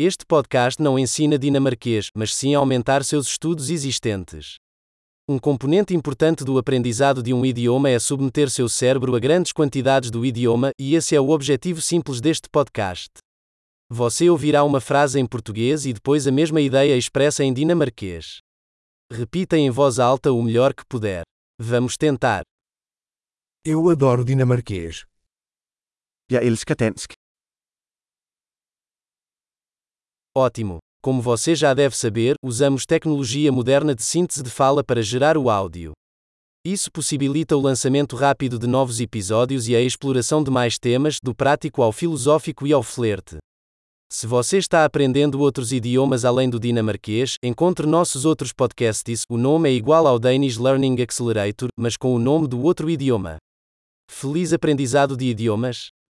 Este podcast não ensina dinamarquês, mas sim aumentar seus estudos existentes. Um componente importante do aprendizado de um idioma é submeter seu cérebro a grandes quantidades do idioma, e esse é o objetivo simples deste podcast. Você ouvirá uma frase em português e depois a mesma ideia expressa em dinamarquês. Repita em voz alta o melhor que puder. Vamos tentar. Eu adoro dinamarquês. Jeg elsker dansk. Ótimo! Como você já deve saber, usamos tecnologia moderna de síntese de fala para gerar o áudio. Isso possibilita o lançamento rápido de novos episódios e a exploração de mais temas, do prático ao filosófico e ao flerte. Se você está aprendendo outros idiomas além do dinamarquês, encontre nossos outros podcasts. O nome é igual ao Danish Learning Accelerator, mas com o nome do outro idioma. Feliz aprendizado de idiomas!